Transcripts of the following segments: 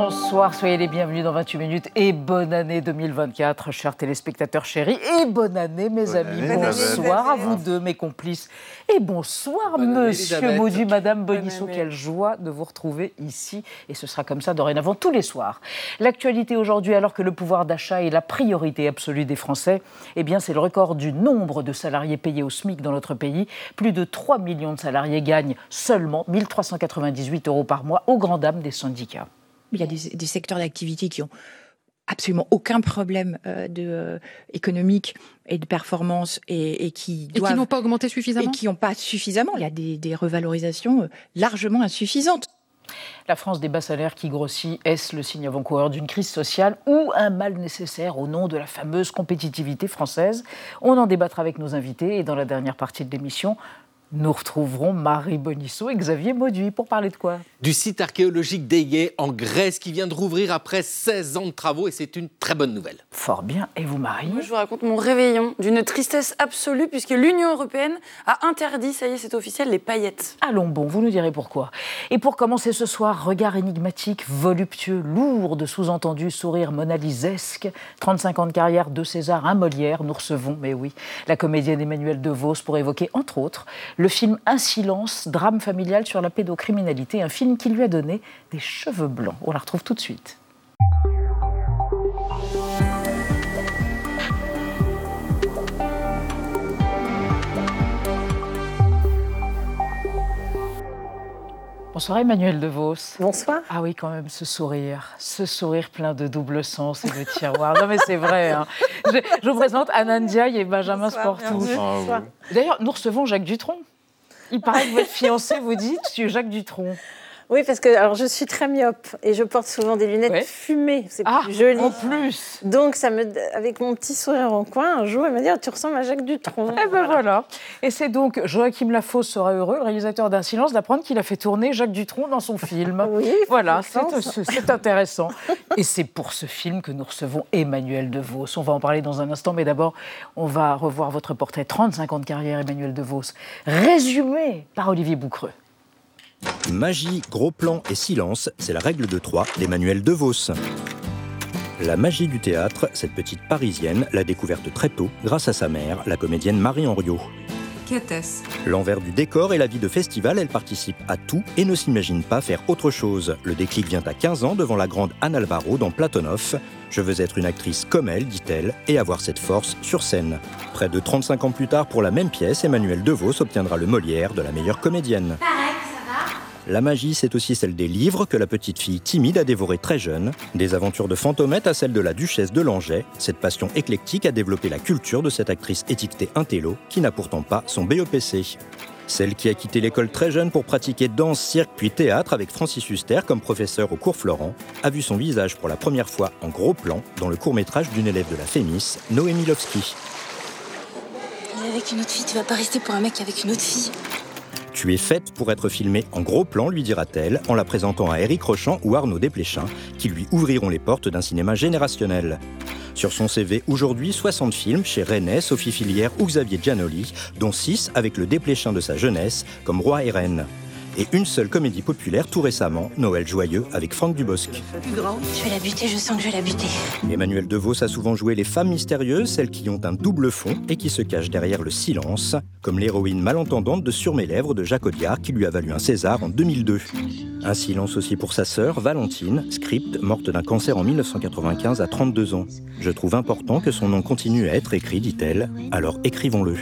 Bonsoir, soyez les bienvenus dans 28 minutes et bonne année 2024, chers téléspectateurs chéris, et bonne année mes amis. bonsoir à vous deux, mes complices, et bonsoir monsieur Maudu, madame Bonisso, quelle joie de vous retrouver ici, et ce sera comme ça dorénavant tous les soirs. L'actualité aujourd'hui, alors que le pouvoir d'achat est la priorité absolue des Français, eh bien c'est le record du nombre de salariés payés au SMIC dans notre pays. Plus de 3 millions de salariés gagnent seulement 1398 euros par mois, aux grand dames des syndicats. Il y a des, secteurs d'activité qui ont absolument aucun problème euh, de, euh, économique et de performance et, qui doivent, et qui n'ont pas augmenté suffisamment et qui n'ont pas suffisamment. Il y a des, revalorisations euh, largement insuffisantes. La France des bas salaires qui grossit, est-ce le signe avant-coureur d'une crise sociale ou un mal nécessaire au nom de la fameuse compétitivité française? On en débattra avec nos invités et dans la dernière partie de l'émission, nous retrouverons Marie Bonisso et Xavier Mauduit pour parler de quoi? Du site archéologique d'Aiguet en Grèce qui vient de rouvrir après 16 ans de travaux et c'est une très bonne nouvelle. Fort bien. Et vous, Marie? Moi, Je vous raconte mon réveillon d'une tristesse absolue puisque l'Union européenne a interdit, ça y est, c'est officiel, les paillettes. Allons bon, vous nous direz pourquoi. Et pour commencer ce soir, regard énigmatique, voluptueux, lourd de sous-entendus, sourire monalisesque, 35 ans de carrière, de César, un Molière, nous recevons, mais oui, la comédienne Emmanuelle DeVos pour évoquer, entre autres, le film Un silence, drame familial sur la pédocriminalité, un film qui lui a donné des cheveux blancs. On la retrouve tout de suite. Bonsoir Emmanuel DeVos. Bonsoir. Ah oui, quand même, ce sourire, ce sourire plein de double sens et de tiroirs. non mais c'est vrai. Hein. Je, vous présente Anandia et Benjamin Sportou. Ah D'ailleurs, nous recevons Jacques Dutronc. Il paraît que votre fiancé vous dit, tu Jacques Dutronc. Oui, parce que alors je suis très myope et je porte souvent des lunettes fumées. C'est ah, plus joli. En plus. Donc ça me, avec mon petit sourire en coin, un jour, il m'a dit ah, tu ressembles à Jacques Dutronc. Eh ben voilà. Et c'est donc Joachim Lafosse sera heureux, le réalisateur d'Un silence, d'apprendre qu'il a fait tourner Jacques Dutronc dans son film. Oui. Voilà, c'est intéressant. et c'est pour ce film que nous recevons Emmanuel DeVos. On va en parler dans un instant, mais d'abord, on va revoir votre portrait 35 ans de carrière, Emmanuel DeVos, résumé par Olivier Boucreux. Magie, gros plan et silence, c'est la règle de trois d'Emmanuel DeVos. La magie du théâtre, cette petite parisienne l'a découverte très tôt grâce à sa mère, la comédienne Marie Henriot. Qu'était-ce L'envers du décor et la vie de festival, elle participe à tout et ne s'imagine pas faire autre chose. Le déclic vient à 15 ans devant la grande Anne Alvaro dans Platonov. Je veux être une actrice comme elle, dit-elle, et avoir cette force sur scène. Près de 35 ans plus tard, pour la même pièce, Emmanuel DeVos obtiendra le Molière de la meilleure comédienne. La magie, c'est aussi celle des livres que la petite fille timide a dévoré très jeune, des aventures de Fantomette à celle de la duchesse de Langeais. Cette passion éclectique a développé la culture de cette actrice étiquetée intello qui n'a pourtant pas son BEPC. Celle qui a quitté l'école très jeune pour pratiquer danse, cirque puis théâtre avec Francis Huster comme professeur au cours Florent, a vu son visage pour la première fois en gros plan dans le court-métrage d'une élève de la Fémis, Noémie Lovski. Avec une autre fille, tu vas pas rester pour un mec avec une autre fille. Tu es faite pour être filmée en gros plan, lui dira-t-elle, en la présentant à Éric Rochant ou Arnaud Desplechin, qui lui ouvriront les portes d'un cinéma générationnel. Sur son CV aujourd'hui, 60 films chez René, Sophie Filière ou Xavier Giannoli, dont 6 avec le Desplechin de sa jeunesse, comme Roi et Reine et une seule comédie populaire tout récemment, Noël joyeux, avec Franck Dubosc. Je vais la buter, je sens que je vais la buter. Emmanuel DeVos a souvent joué les femmes mystérieuses, celles qui ont un double fond et qui se cachent derrière le silence, comme l'héroïne malentendante de Sur mes lèvres de Jacques Audiard qui lui a valu un César en 2002. Un silence aussi pour sa sœur, Valentine, script, morte d'un cancer en 1995 à 32 ans. Je trouve important que son nom continue à être écrit, dit-elle, alors écrivons-le.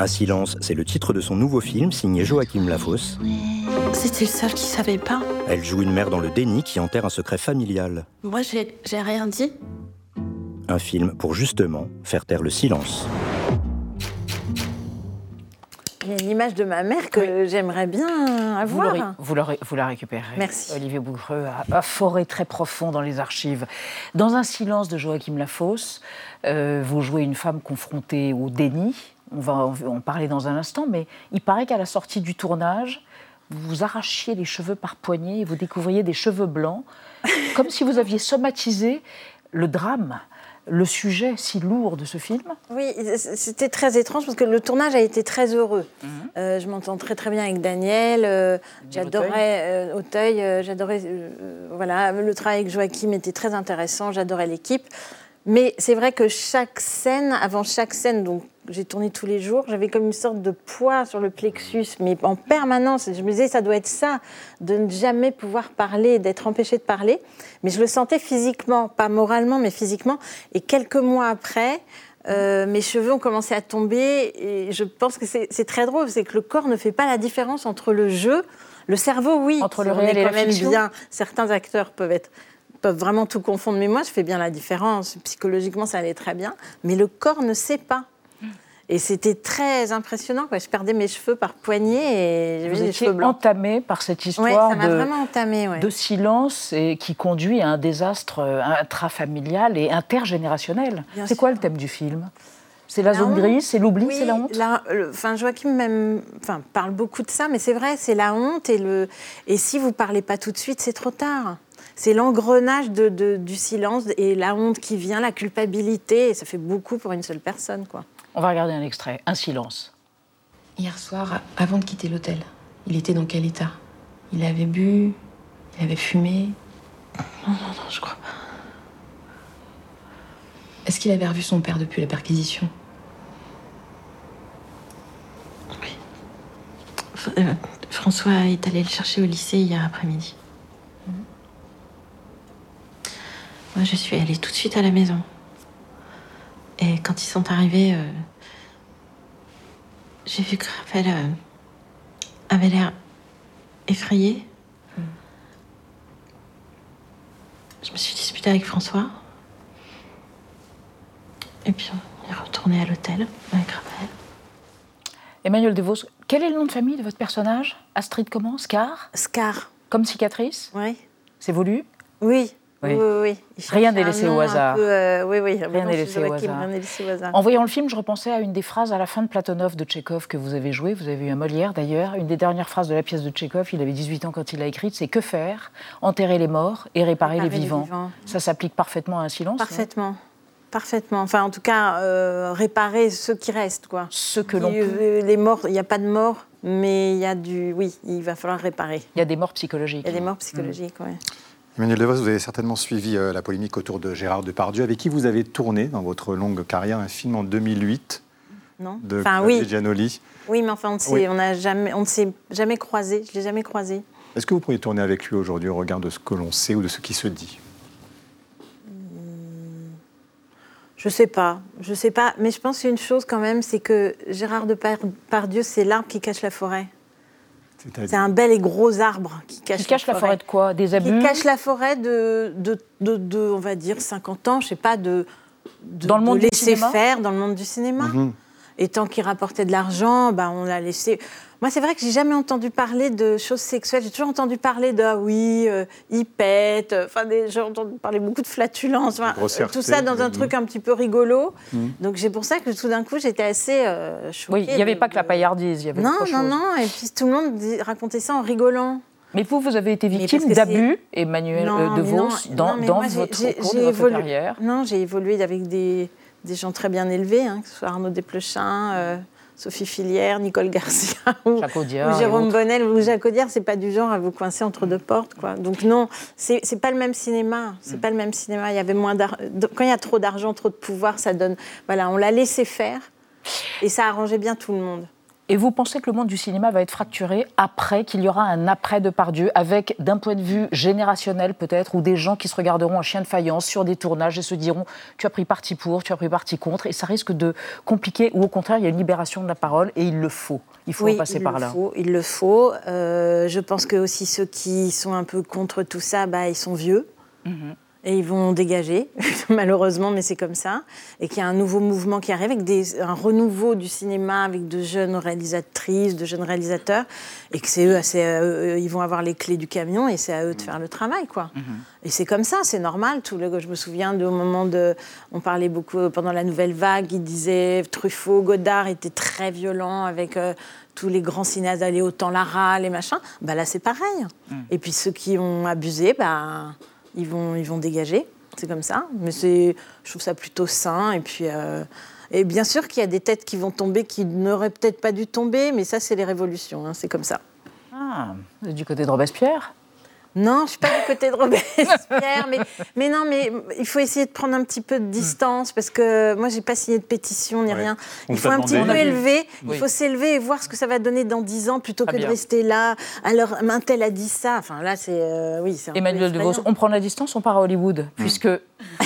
Un silence, c'est le titre de son nouveau film signé Joachim Lafosse. C'était le seul qui savait pas. Elle joue une mère dans le déni qui enterre un secret familial. Moi, j'ai rien dit. Un film pour justement faire taire le silence. Il y a une image de ma mère que j'aimerais bien avoir. Vous, vous, la récupérez. Merci. Olivier Bougreux a, foré très profond dans les archives. Dans Un silence de Joachim Lafosse, euh, vous jouez une femme confrontée au déni, on va en parler dans un instant, mais il paraît qu'à la sortie du tournage, vous arrachiez les cheveux par poignée et vous découvriez des cheveux blancs, comme si vous aviez somatisé le drame le sujet si lourd de ce film Oui, c'était très étrange parce que le tournage a été très heureux. Mhm. Euh, je m'entends très très bien avec Daniel. Euh, j'adorais Auteuil. Euh, j'adorais voilà le travail avec Joachim était très intéressant. J'adorais l'équipe. Mais c'est vrai que chaque scène, avant chaque scène, donc j'ai tourné tous les jours, j'avais comme une sorte de poids sur le plexus, mais en permanence. Je me disais, ça doit être ça, de ne jamais pouvoir parler, d'être empêché de parler. Mais je le sentais physiquement, pas moralement, mais physiquement. Et quelques mois après, euh, mes cheveux ont commencé à tomber. Et je pense que c'est très drôle, c'est que le corps ne fait pas la différence entre le jeu. Le cerveau, oui. Entre le réel et le fiction. bien. Certains acteurs peuvent être peuvent vraiment tout confondre. Mais moi, je fais bien la différence. Psychologiquement, ça allait très bien. Mais le corps ne sait pas. Et c'était très impressionnant. Quoi. Je perdais mes cheveux par poignée et j'avais les cheveux blancs. entamé par cette histoire de, de, silence et qui conduit à un désastre euh, intrafamilial et intergénérationnel. C'est quoi le thème du film? C'est la, zone grise, c'est l'oubli, c'est la honte? Enfin, Joachim même, enfin, parle beaucoup de ça, mais c'est vrai, c'est la honte. Et, le, et si vous ne parlez pas tout de suite, c'est trop tard c'est l'engrenage de, du silence et la honte qui vient, la culpabilité, et ça fait beaucoup pour une seule personne. quoi. On va regarder un extrait, un silence. Hier soir, avant de quitter l'hôtel, il était dans quel état? Il avait bu Il avait fumé? Non, non, non, je crois pas. Est-ce qu'il avait revu son père depuis la perquisition? Oui. Euh, François est allé le chercher au lycée hier après-midi. Moi, je suis allée tout de suite à la maison. Et quand ils sont arrivés, euh, j'ai vu que Raphaël euh, avait l'air effrayé. Je me suis disputée avec François. Et puis on est retourné à l'hôtel avec Raphaël. Emmanuel DeVos, quel est le nom de famille de votre personnage? Astrid comment? Scar? Scar. Comme cicatrice? Oui. C'est voulu? Oui. Oui, oui, Rien n'est laissé au hasard. Euh, oui, oui, rien n'est laissé, au hasard. En voyant le film, je repensais à une des phrases à la fin de Platonov de Tchekhov que vous avez joué. Vous avez eu un Molière d'ailleurs. Une des dernières phrases de la pièce de Tchekhov, il avait 18 ans quand il l'a écrite, c'est Que faire? Enterrer les morts et réparer, les, vivants. Ça s'applique parfaitement à un silence Parfaitement. Parfaitement. Enfin, en tout cas, euh, réparer ceux qui restent, quoi. Ceux que l'on peut. Les morts, il n'y a pas de morts, mais il y a du. Oui, il va falloir réparer. Il y a des morts psychologiques. Il y a des morts psychologiques, oui. Emmanuel Devos, vous avez certainement suivi euh, la polémique autour de Gérard Depardieu, avec qui vous avez tourné dans votre longue carrière un film en 2008 non. de enfin, oui. Giannoli. Oui, mais enfin, on, on, jamais, on ne s'est jamais croisé. Je ne l'ai jamais croisé. Est-ce que vous pourriez tourner avec lui aujourd'hui au regard de ce que l'on sait ou de ce qui se dit? Hmm. Je ne sais pas, je sais pas, mais je pense une chose quand même, c'est que Gérard Depardieu, c'est l'arbre qui cache la forêt. C'est un bel et gros arbre qui cache, cache la, forêt. de quoi Des abus Qui cache la forêt de, de, de, on va dire, 50 ans, je sais pas, de, dans le monde laisser faire dans le monde du cinéma. Mhm. Et tant qu'il rapportait de l'argent, bah, on l'a laissé. Moi, c'est vrai que j'ai jamais entendu parler de choses sexuelles. J'ai toujours entendu parler de ah oui, euh, il pète. Enfin, j'ai entendu parler beaucoup de flatulence. tout ça dans un truc un petit peu rigolo. Mmh. Donc, c'est pour ça que tout d'un coup, j'étais assez euh, choquée. Oui, il n'y avait pas que la paillardise. Y avait non, non, non. Et puis tout le monde racontait ça en rigolant. Mais vous, vous avez été victime d'abus, Emmanuel euh, De Vos, dans, dans votre, cours de votre carrière Non, j'ai évolué avec des des gens très bien élevés, hein, que ce soit Arnaud Desplechin, euh, Sophie Filière, Nicole Garcia ou, Jérôme Bonnel ou Jacques Audiard, c'est pas du genre à vous coincer entre deux portes, quoi. Donc non, c'est pas le même cinéma. C'est mm. pas le même cinéma. Il y avait moins quand il y a trop d'argent, trop de pouvoir, ça donne. Voilà, on l'a laissé faire et ça arrangeait bien tout le monde. Et vous pensez que le monde du cinéma va être fracturé après, qu'il y aura un après de Pardieu, avec d'un point de vue générationnel peut-être, ou des gens qui se regarderont en chien de faïence sur des tournages et se diront tu as pris parti pour, tu as pris parti contre, et ça risque de compliquer, ou au contraire, il y a une libération de la parole, et il le faut. Il faut en passer par là. Faut, il le faut. Euh, je pense que aussi ceux qui sont un peu contre tout ça, bah, ils sont vieux. Mhm et ils vont dégager, malheureusement, mais c'est comme ça, et qu'il y a un nouveau mouvement qui arrive, avec des, un renouveau du cinéma, avec de jeunes réalisatrices, de jeunes réalisateurs, et que c'est eux, c'est ils vont avoir les clés du camion, et c'est à eux de faire le travail, quoi. Mhm. Et c'est comme ça, c'est normal. Tout le, je me souviens du moment de, on parlait beaucoup pendant la nouvelle vague, ils disaient Truffaut, Godard étaient très violents avec euh, tous les grands cinéastes, aller autant Lara, les machins. Bah là, c'est pareil. Mhm. Et puis ceux qui ont abusé, bah ils vont, ils vont dégager. C'est comme ça. Mais je trouve ça plutôt sain. Et puis, euh, et bien sûr qu'il y a des têtes qui vont tomber qui n'auraient peut-être pas dû tomber, mais ça, c'est les révolutions. hein, c'est comme ça. Ah, du côté de Robespierre? Non, je suis pas du côté de Robespierre, mais, mais non, mais il faut essayer de prendre un petit peu de distance parce que moi, j'ai pas signé de pétition ni Ouais. rien. On Il faut un petit peu élever, Oui. il faut s'élever et voir ce que ça va donner dans 10 ans plutôt que de rester là. Alors, un tel a dit ça. Enfin, là, c'est. euh, oui, c'est un peu Emmanuel De Vos, effrayant. on prend la distance, on part à Hollywood, puisque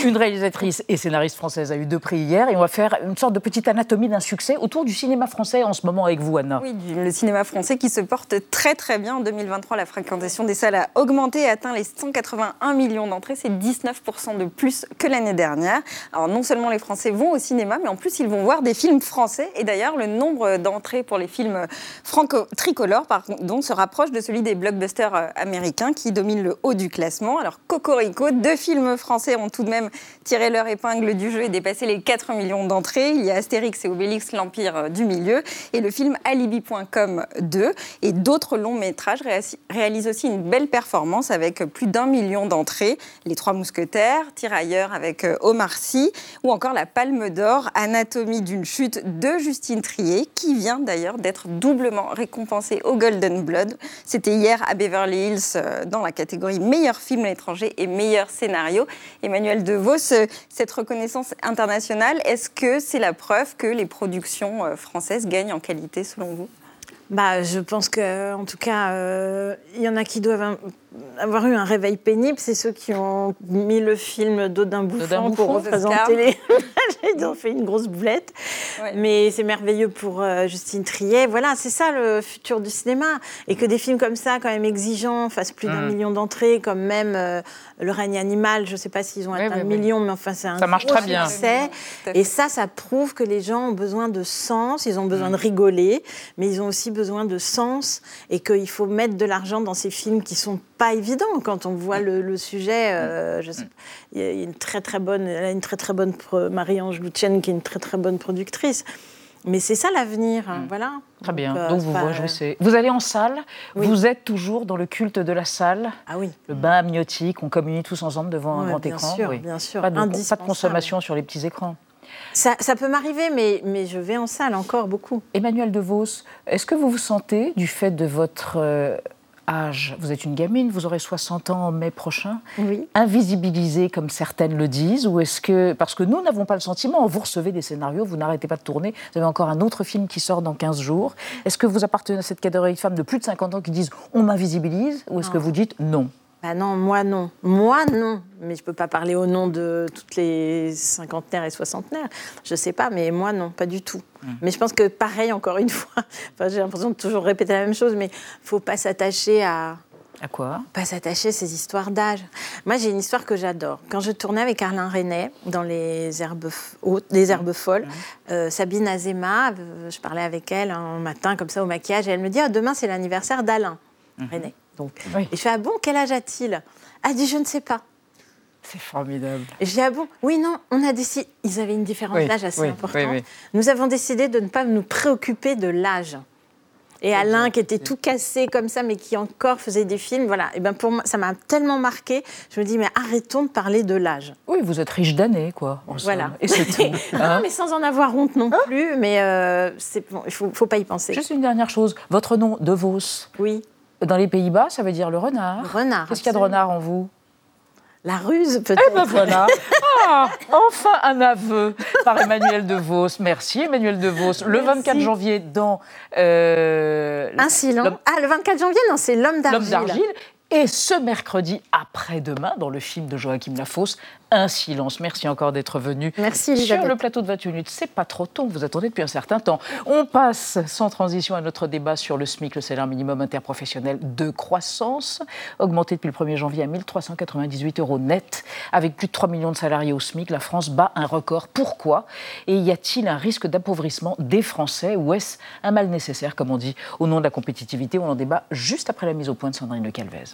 une réalisatrice et scénariste française a eu deux prix hier, et on va faire une sorte de petite anatomie d'un succès autour du cinéma français en ce moment avec vous, Anna. Oui, le cinéma français qui se porte très très bien. En 2023, la fréquentation des salles a augmenté et atteint les 181 millions d'entrées. C'est 19% de plus que l'année dernière. Alors non seulement les Français vont au cinéma, mais en plus ils vont voir des films français. Et d'ailleurs, le nombre d'entrées pour les films franco-tricolores pardon, se rapproche de celui des blockbusters euh, américains qui dominent le haut du classement. Alors Cocorico, deux films français ont tout de même tiré leur épingle du jeu et dépassé les 4 millions d'entrées. Il y a Astérix et Obélix, l'Empire du Milieu, et le film Alibi.com 2. Et d'autres longs métrages réalisent aussi une belle performance avec plus d'un million d'entrées. Les Trois Mousquetaires, Tirailleurs avec euh, Omar Sy, ou encore la Palme d'Or, Anatomie d'une chute de Justine Trier, qui vient d'ailleurs d'être doublement récompensée au Golden Blood. C'était hier à Beverly Hills euh, dans la catégorie meilleur film étranger et meilleur scénario. Emmanuel DeVos, euh, cette reconnaissance internationale, est-ce que c'est la preuve que les productions euh, françaises gagnent en qualité selon vous? Bah, je pense que, en tout cas, euh, il y en a qui doivent un- avoir eu un réveil pénible. C'est ceux qui ont mis le film d'Odin Bouffant Bouffant, pour Oscar. représenter les. Ils ont fait une grosse boulette. Ouais. Mais c'est merveilleux pour euh, Justine Triet. Voilà, c'est ça le futur du cinéma. Et que des films comme ça, quand même exigeants, fassent plus d'un million d'entrées, comme même euh, Le règne animal. Je ne sais pas s'ils ont Oui, atteint oui, le oui. million, mais enfin, c'est un Ça marche gros très bien. succès. Et ça, ça prouve que les gens ont besoin de sens, ils ont besoin de rigoler, mais ils ont aussi besoin de sens et qu'il faut mettre de l'argent dans ces films qui sont pas évidents quand on voit le, le sujet. euh, Mm. je sais- il y a une très très bonne, elle a une très très bonne Marie-Ange Loutienne qui est une très très bonne productrice. Mais c'est ça l'avenir, hein, voilà. Mm. Très bien, euh, donc vous réjouissez. Vous allez en salle, Oui. vous êtes toujours dans le culte de la salle, Ah oui. le bain amniotique, on communie tous ensemble devant un grand bien écran. sûr, oui. bien sûr, Pas de, pas de consommation sur les petits écrans. Ça, ça peut m'arriver, mais, mais je vais en salle encore beaucoup. Emmanuel De Vos, est-ce que vous vous sentez, du fait de votre euh, âge, vous êtes une gamine, vous aurez 60 ans en mai prochain, Oui. invisibilisée comme certaines le disent, ou est-ce que, parce que nous n'avons pas le sentiment, vous recevez des scénarios, vous n'arrêtez pas de tourner, vous avez encore un autre film qui sort dans 15 jours, est-ce que vous appartenez à cette catégorie de femmes de plus de 50 ans qui disent on m'invisibilise, ou est-ce que vous dites non? Bah non, moi non. Moi non. Mais je peux pas parler au nom de toutes les cinquantenaires et soixantenaires. Je sais pas, mais moi non, pas du tout. Mais je pense que pareil, encore une fois, enfin, j'ai l'impression de toujours répéter la même chose, mais faut pas s'attacher à À quoi? Pas s'attacher à ces histoires d'âge. Moi, j'ai une histoire que j'adore. Quand je tournais avec Arlin René dans les herbes hautes, les herbes folles, euh, Sabine Azema, euh, je parlais avec elle un matin comme ça au maquillage, et elle me dit Ah, demain c'est l'anniversaire d'Alain René. Donc, Oui. et je fais ah bon quel âge a-t-il? Elle dit je ne sais pas. C'est formidable. Et je dis ah bon? Oui non on a décidé ils avaient une différence Oui, d'âge assez oui, importante. oui. Nous avons décidé de ne pas nous préoccuper de l'âge. Et Alain, qui était tout cassé comme ça, mais qui encore faisait des films, voilà. Et ben pour moi, ça m'a tellement marqué. Je me dis, mais arrêtons de parler de l'âge. Oui, vous êtes riche d'années, quoi. Voilà. Et c'est tout. non, hein. mais sans en avoir honte non plus. Mais euh, bon, il faut, faut pas y penser. Juste une dernière chose. Votre nom, De Vos, Oui, dans les Pays-Bas, ça veut dire le renard. renard. Qu'est-ce qu'il y a de renard en vous? La ruse, peut-être. Eh ben voilà. Ah, enfin un aveu par Emmanuel De Vos. Merci Emmanuel De Vos. Le Merci. 24 janvier dans euh, Un silence. L'homme- Ah, le 24 janvier, non, c'est l'homme L'homme d'argile. d'argile. Et ce mercredi après-demain, dans le film de Joachim Lafosse, Un silence. Merci encore d'être venu. Merci, Sur le plateau de 28 minutes, c'est pas trop tôt, vous attendez depuis un certain temps. On passe sans transition à notre débat sur le SMIC, le salaire minimum interprofessionnel de croissance, augmenté depuis le 1er janvier à 1398 euros net. Avec plus de 3 millions de salariés au SMIC, la France bat un record. Pourquoi? Et y a-t-il un risque d'appauvrissement des Français ou est-ce un mal nécessaire, comme on dit, au nom de la compétitivité? On en débat juste après la mise au point de Sandrine Le Calvez.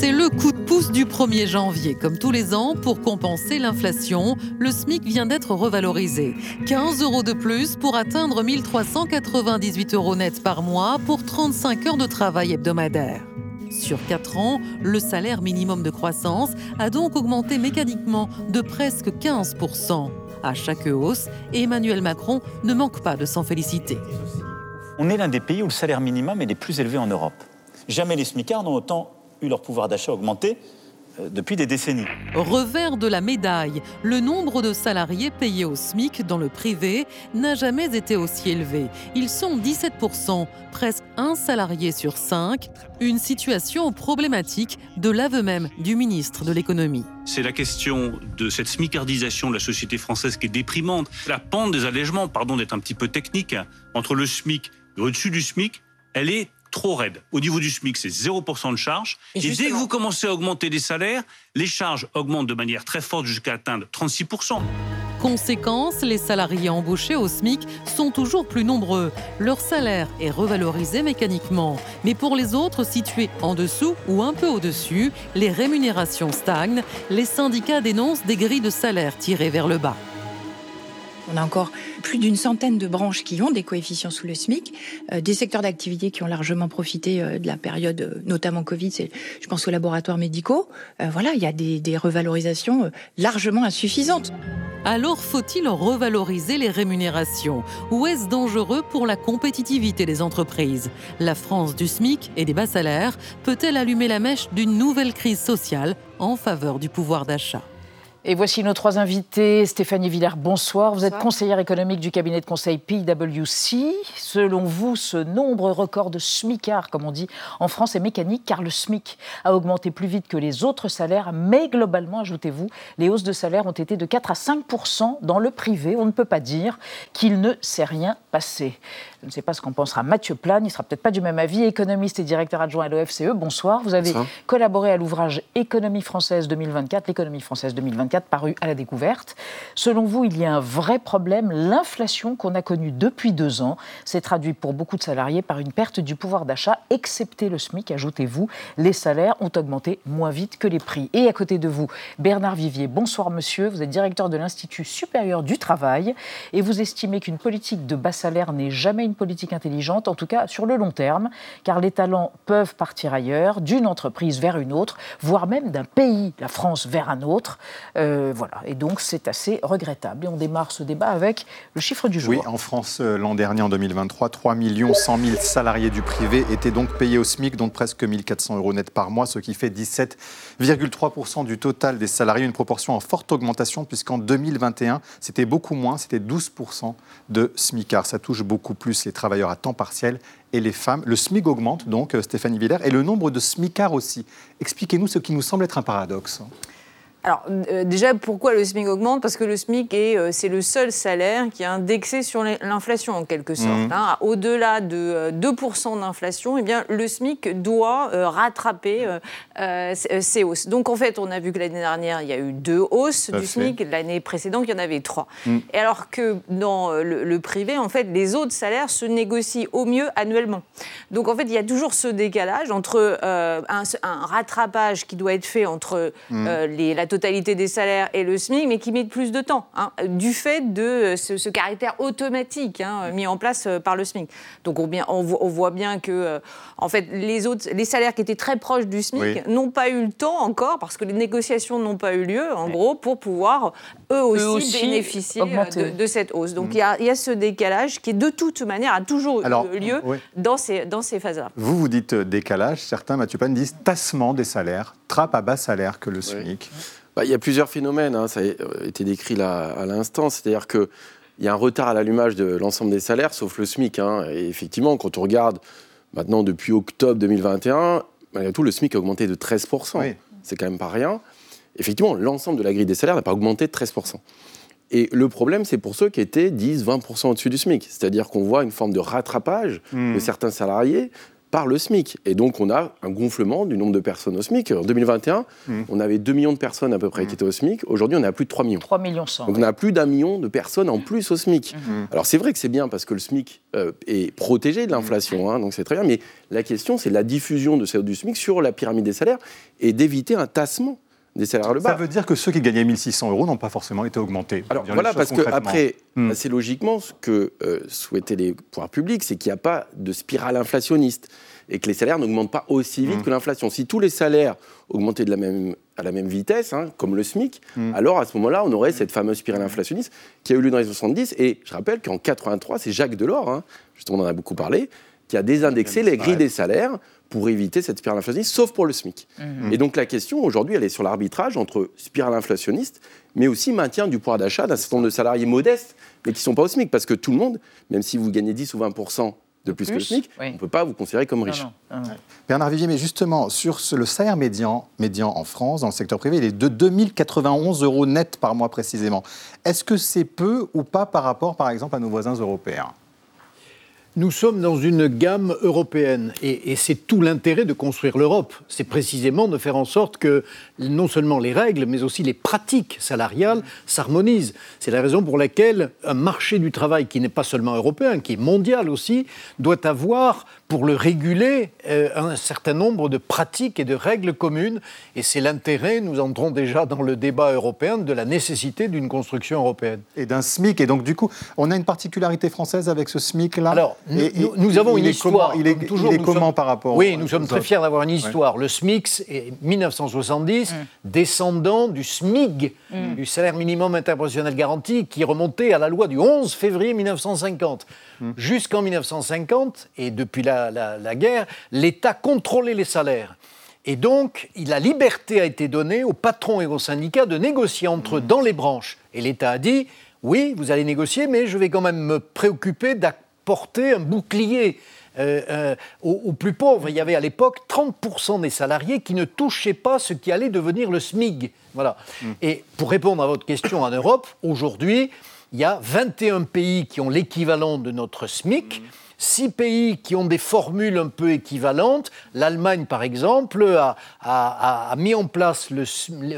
C'est le coup de pouce du 1er janvier. Comme tous les ans, pour compenser l'inflation, le SMIC vient d'être revalorisé. 15 euros de plus pour atteindre 1398 euros net par mois pour 35 heures de travail hebdomadaire. Sur 4 ans, le salaire minimum de croissance a donc augmenté mécaniquement de presque 15%. À chaque hausse, Emmanuel Macron ne manque pas de s'en féliciter. On est l'un des pays où le salaire minimum est les plus élevés en Europe. Jamais les smicards n'ont autant eu leur pouvoir d'achat augmenté euh, depuis des décennies. Revers de la médaille, le nombre de salariés payés au SMIC dans le privé n'a jamais été aussi élevé. Ils sont 17%, presque un salarié sur cinq, une situation problématique de l'aveu même du ministre de l'économie. C'est la question de cette smicardisation de la société française qui est déprimante. La pente des allègements, pardon d'être un petit peu technique, entre le SMIC et au-dessus du SMIC, elle est trop raide. Au niveau du SMIC, c'est 0% de charge. Et, dès que vous commencez à augmenter les salaires, les charges augmentent de manière très forte jusqu'à atteindre 36%. Conséquence, les salariés embauchés au SMIC sont toujours plus nombreux. Leur salaire est revalorisé mécaniquement. Mais pour les autres situés en dessous ou un peu au-dessus, les rémunérations stagnent. Les syndicats dénoncent des grilles de salaire tirées vers le bas. On a encore plus d'une centaine de branches qui ont des coefficients sous le SMIC, euh, des secteurs d'activité qui ont largement profité euh, de la période, euh, notamment Covid. Je pense aux laboratoires médicaux. voilà, il y a des, des revalorisations largement insuffisantes. Alors faut-il revaloriser les rémunérations? Ou est-ce dangereux pour la compétitivité des entreprises? La France du SMIC et des bas salaires peut-elle allumer la mèche d'une nouvelle crise sociale en faveur du pouvoir d'achat? Et voici nos trois invités. Stéphanie Villers, bonsoir. Vous êtes conseillère économique du cabinet de conseil PwC. Selon vous, ce nombre record de SMICards, comme on dit en France, est mécanique car le SMIC a augmenté plus vite que les autres salaires. Mais globalement, ajoutez-vous, les hausses de salaire ont été de 4 à 5 dans le privé. On ne peut pas dire qu'il ne s'est rien passé. Je ne sais pas ce qu'en pensera Mathieu Plane, il sera peut-être pas du même avis, économiste et directeur adjoint à l'OFCE. Bonsoir. Vous avez collaboré à l'ouvrage Économie française 2024, l'économie française 2024, paru à la découverte. Selon vous, il y a un vrai problème. L'inflation qu'on a connue depuis deux ans s'est traduite pour beaucoup de salariés par une perte du pouvoir d'achat, excepté le SMIC, ajoutez-vous. Les salaires ont augmenté moins vite que les prix. Et à côté de vous, Bernard Vivier. Bonsoir monsieur, vous êtes directeur de l'Institut supérieur du travail et vous estimez qu'une politique de bas salaire n'est jamais une politique intelligente, en tout cas sur le long terme, car les talents peuvent partir ailleurs, d'une entreprise vers une autre, voire même d'un pays, la France, vers un autre. Euh, voilà, et donc c'est assez regrettable. Et on démarre ce débat avec le chiffre du jour. Oui, en France, euh, l'an dernier, en 2023, 3 100 000 salariés du privé étaient donc payés au SMIC, dont presque 1400 euros net par mois, ce qui fait 17,3% du total des salariés, une proportion en forte augmentation, puisqu'en 2021, c'était beaucoup moins, c'était 12% de SMICards. Ça touche beaucoup plus les travailleurs à temps partiel et les femmes. Le SMIC augmente donc, euh, Stéphanie Villers, et le nombre de SMICards aussi. Expliquez-nous ce qui nous semble être un paradoxe. Alors euh, déjà, pourquoi le SMIC augmente? Parce que le SMIC est, euh, c'est le seul salaire qui est indexé sur l'inflation en quelque sorte. Mmh. Hein. Au-delà de 2% euh, d'inflation, eh bien le SMIC doit rattraper ces hausses. Donc en fait, on a vu que l'année dernière, il y a eu deux hausses du SMIC. L'année précédente, il y en avait trois. Mmh. Et alors que dans le, privé, en fait, les autres salaires se négocient au mieux annuellement. Donc en fait, il y a toujours ce décalage entre un, rattrapage qui doit être fait entre mmh. les, la totalité des salaires et le SMIC, mais qui met plus de temps, hein, du fait de euh, ce, caractère automatique hein, mis en place euh, par le SMIC. Donc on, on, voit bien que, euh, en fait, les, autres, les salaires qui étaient très proches du SMIC n'ont pas eu le temps encore, parce que les négociations n'ont pas eu lieu, en gros, pour pouvoir eux aussi, bénéficier de, cette hausse. Donc mm. il y, a ce décalage qui, de toute manière, a toujours eu lieu dans ces, dans ces phases-là. Vous, vous dites décalage, certains, Mathieu Pan, disent tassement des salaires, trappe à bas salaire que le SMIC. Bah, il y a plusieurs phénomènes, hein, ça a été décrit là à l'instant, c'est-à-dire qu'il y a un retard à l'allumage de l'ensemble des salaires, sauf le SMIC. Hein. Et effectivement, quand on regarde maintenant depuis octobre 2021, malgré tout, le SMIC a augmenté de 13%. C'est quand même pas rien. Effectivement, l'ensemble de la grille des salaires n'a pas augmenté de 13%. Et le problème, c'est pour ceux qui étaient 10-20% au-dessus du SMIC. C'est-à-dire qu'on voit une forme de rattrapage hmm. de certains salariés par le SMIC. Et donc, on a un gonflement du nombre de personnes au SMIC. En 2021, Mmh. on avait 2 millions de personnes à peu près qui étaient au SMIC. Aujourd'hui, on a plus de 3 millions. 3 millions 100. Donc, on a plus d'un million de personnes en plus au SMIC. Alors, c'est vrai que c'est bien parce que le SMIC euh, est protégé de l'inflation, hein, donc c'est très bien. Mais la question, c'est la diffusion de ce- du SMIC sur la pyramide des salaires et d'éviter un tassement des salaires le bas. Ça veut dire que ceux qui gagnaient 1600 euros n'ont pas forcément été augmentés. Alors voilà, parce que après, Hmm. assez logiquement, ce que euh, souhaitaient les pouvoirs publics, c'est qu'il n'y a pas de spirale inflationniste et que les salaires n'augmentent pas aussi vite Hmm. que l'inflation. Si tous les salaires augmentaient de la même, à la même vitesse, hein, comme le SMIC, Hmm. alors à ce moment-là, on aurait cette fameuse spirale inflationniste qui a eu lieu dans les 70. Et je rappelle qu'en 83, c'est Jacques Delors, hein, justement on en a beaucoup parlé, qui a désindexé les grilles des salaires pour éviter cette spirale inflationniste, sauf pour le SMIC. Mhm. Et donc la question aujourd'hui, elle est sur l'arbitrage entre spirale inflationniste, mais aussi maintien du pouvoir d'achat d'un certain nombre de salariés modestes, mais qui ne sont pas au SMIC, parce que tout le monde, même si vous gagnez 10 ou 20 de plus, que le SMIC, oui. on ne peut pas vous considérer comme riche. Bernard Vivier, mais justement, sur ce- le salaire médian, médian en France, dans le secteur privé, il est de 2091 euros net par mois précisément. Est-ce que c'est peu ou pas par rapport, par exemple, à nos voisins européens? Nous sommes dans une gamme européenne et, c'est tout l'intérêt de construire l'Europe. C'est précisément de faire en sorte que non seulement les règles, mais aussi les pratiques salariales s'harmonisent. C'est la raison pour laquelle un marché du travail qui n'est pas seulement européen, qui est mondial aussi, doit avoir, pour le réguler, euh, un certain nombre de pratiques et de règles communes. Et c'est l'intérêt, nous entrons déjà dans le débat européen, de la nécessité d'une construction européenne. Et d'un SMIC. Et donc, du coup, on a une particularité française avec ce SMIC-là Alors, nous, Et- nous- et nous avons il une est comment- histoire. il est, comme toujours, il est nous comment sommes- par rapport Oui, nous sommes très autres fiers d'avoir une Ouais. histoire. Le SMIC est 1970, descendant du SMIG, Mm. du salaire minimum interprofessionnel garanti, qui remontait à la loi du 11 février 1950. Mm. Jusqu'en 1950, et depuis la, la- la guerre, l'État contrôlait les salaires. Et donc, la liberté a été donnée aux patrons et aux syndicats de négocier entre eux dans les branches. Et l'État a dit, oui, vous allez négocier, mais je vais quand même me préoccuper d'apporter un bouclier euh, euh, aux, aux plus pauvres. Il y avait à l'époque 30% des salariés qui ne touchaient pas ce qui allait devenir le SMIG. Voilà. Et pour répondre à votre question en Europe, aujourd'hui, il y a 21 pays qui ont l'équivalent de notre SMIC. Six pays qui ont des formules un peu équivalentes. L'Allemagne, par exemple, a, a- a- a mis en place le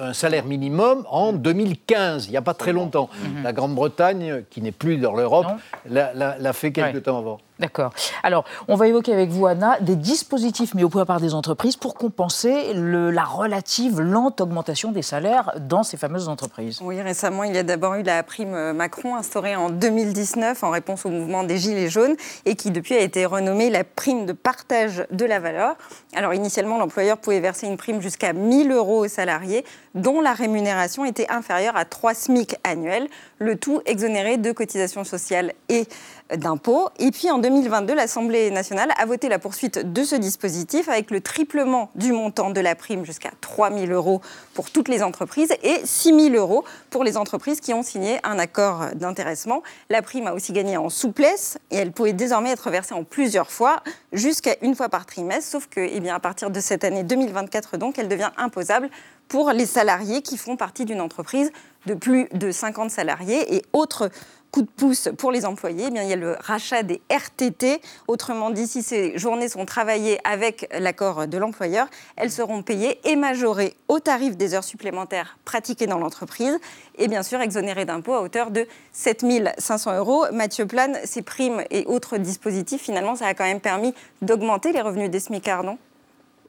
un salaire minimum en 2015, il n'y a pas très longtemps. La Grande-Bretagne, qui n'est plus dans l'Europe, l'a- fait quelque Ouais. temps avant. D'accord. Alors, on va évoquer avec vous, Anna, des dispositifs mis au point par des entreprises pour compenser la relative lente augmentation des salaires dans ces fameuses entreprises. Oui, récemment, il y a d'abord eu la prime Macron instaurée en 2019 en réponse au mouvement des Gilets jaunes et qui depuis a été renommée la prime de partage de la valeur. Alors initialement, l'employeur pouvait verser une prime jusqu'à 1000 euros aux salariés dont la rémunération était inférieure à 3 SMIC annuels, le tout exonéré de cotisations sociales et d'impôts. Et puis en 2022, l'Assemblée nationale a voté la poursuite de ce dispositif avec le triplement du montant de la prime jusqu'à 3 000 euros pour toutes les entreprises et 6 000 euros pour les entreprises qui ont signé un accord d'intéressement. La prime a aussi gagné en souplesse et elle pouvait désormais être versée en plusieurs fois, jusqu'à une fois par trimestre, sauf que eh bien, à partir de cette année 2024, donc, elle devient imposable pour les salariés qui font partie d'une entreprise de plus de 50 salariés et autres coup de pouce pour les employés, eh bien, il y a le rachat des RTT. Autrement dit, si ces journées sont travaillées avec l'accord de l'employeur, elles seront payées et majorées au tarif des heures supplémentaires pratiquées dans l'entreprise et bien sûr exonérées d'impôts à hauteur de 7 500 euros. Mathieu Plane, ces primes et autres dispositifs, finalement, ça a quand même permis d'augmenter les revenus des SMICARds, non?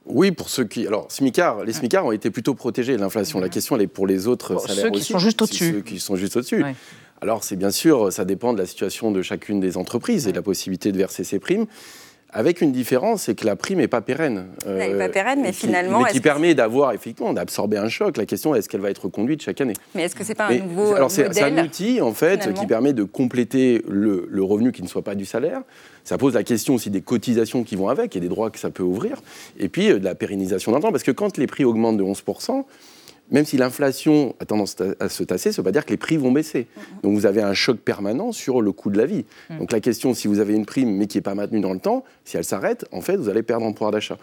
Oui, pour ceux qui. Alors, SMICAR, les SMICAR ont été plutôt protégés de l'inflation. La question, elle est pour les autres Bon, salaires ceux qui aussi. sont juste au-dessus. Ceux qui sont juste au-dessus. Ouais. Alors, c'est bien sûr, ça dépend de la situation de chacune des entreprises et de la possibilité de verser ces primes. Avec une différence, c'est que la prime n'est pas pérenne. Elle n'est Euh, pas pérenne, mais qui- finalement, Mais qui permet d'avoir, effectivement, d'absorber un choc. La question, est-ce qu'elle va être reconduite chaque année? Mais est-ce que c'est pas un nouveau alors c'est, un outil en fait finalement? qui permet de compléter le, le revenu qui ne soit pas du salaire. Ça pose la question aussi des cotisations qui vont avec et des droits que ça peut ouvrir. Et puis euh, de la pérennisation d'un temps. Parce que quand les prix augmentent de 11%, même si l'inflation a tendance à se tasser, ça ne veut pas dire que les prix vont baisser. Donc vous avez un choc permanent sur le coût de la vie. Mm. Donc la question, si vous avez une prime mais qui n'est pas maintenue dans le temps, si elle s'arrête, en fait, vous allez perdre en pouvoir d'achat.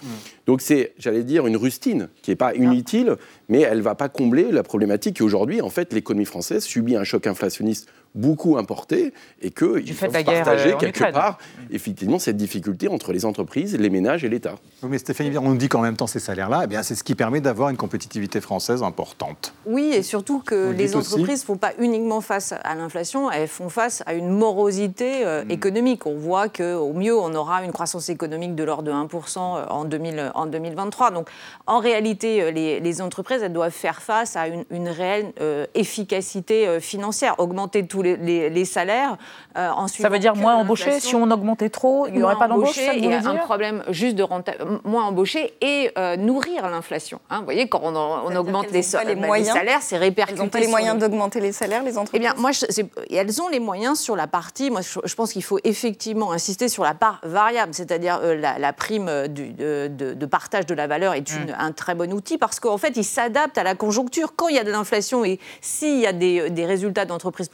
Donc c'est, j'allais dire, une rustine qui n'est pas inutile, mais elle ne va pas combler la problématique qu'aujourd'hui, en fait, l'économie française subit un choc inflationniste beaucoup importé et fait faut de la guerre, partager euh, quelque Ukraine. part, effectivement, cette difficulté entre les entreprises, les ménages et l'État. Oui, mais Stéphanie, on nous dit qu'en même temps, ces salaires-là, eh bien, c'est ce qui permet d'avoir une compétitivité française importante. Oui, et surtout que les entreprises ne font pas uniquement face à l'inflation, elles font face à une morosité euh, Mm. économique. On voit qu'au mieux, on aura une croissance économique de l'ordre de 1% en, 2000 en 2023. Donc, en réalité, euh, les, les entreprises, elles doivent faire face à une, une réelle euh, efficacité euh, financière, augmenter tous les, les- les salaires. euh, en Ça veut dire moins embauché l'inflation. Si on augmentait trop, il n'y aurait pas d'embauche embauchés vous et voulez un problème juste de renta- moins embauché et euh, nourrir l'inflation. hein. vous voyez, quand on, en- on augmente les, so- bah, moyens. salaires, c'est répercuté. Elles n'ont pas les moyens d'augmenter les salaires, les entreprises eh bien, moi, je- elles ont les moyens sur la partie. Moi, je, je pense qu'il faut effectivement insister sur la part variable, c'est-à-dire euh, la, la prime du- de, de- de partage de la valeur est une- un très bon outil parce qu'en fait, il s'adapte à la conjoncture. Quand il y a de l'inflation et s'il y a des, des résultats d'entreprises